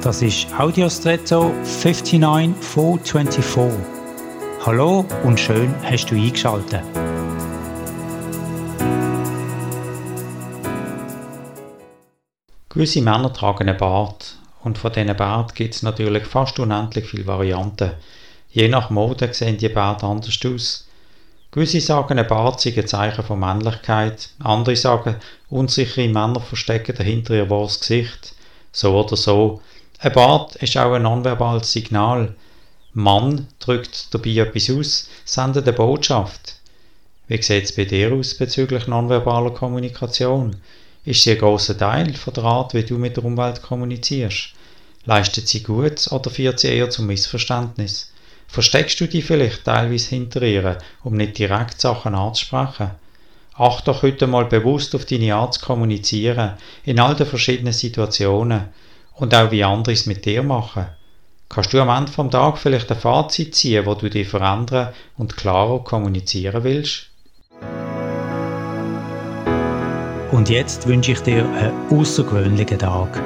Das ist Audiostretto 59424. Hallo und schön hast du eingeschaltet. Gewisse Männer tragen einen Bart und von diesen Bart gibt es natürlich fast unendlich viele Varianten. Je nach Mode sehen die Bärte anders aus. Gewisse sagen, ein Bart sei ein Zeichen von Männlichkeit, andere sagen, unsichere Männer verstecken dahinter ihr wahres Gesicht. So oder so. Ein Bart ist auch ein nonverbales Signal. Mann drückt dabei etwas aus, sendet eine Botschaft. Wie sieht es bei dir aus bezüglich nonverbaler Kommunikation? Ist sie ein grosser Teil von der Art, wie du mit der Umwelt kommunizierst? Leistet sie gut oder führt sie eher zum Missverständnis? Versteckst du dich vielleicht teilweise hinter ihr, um nicht direkt Sachen anzusprechen? Acht doch heute mal bewusst auf deine Art zu kommunizieren, in all den verschiedenen Situationen und auch wie andere es mit dir machen. Kannst du am Ende vom Tag vielleicht ein Fazit ziehen, wo du dich verändern und klarer kommunizieren willst? Und jetzt wünsche ich dir einen außergewöhnlichen Tag.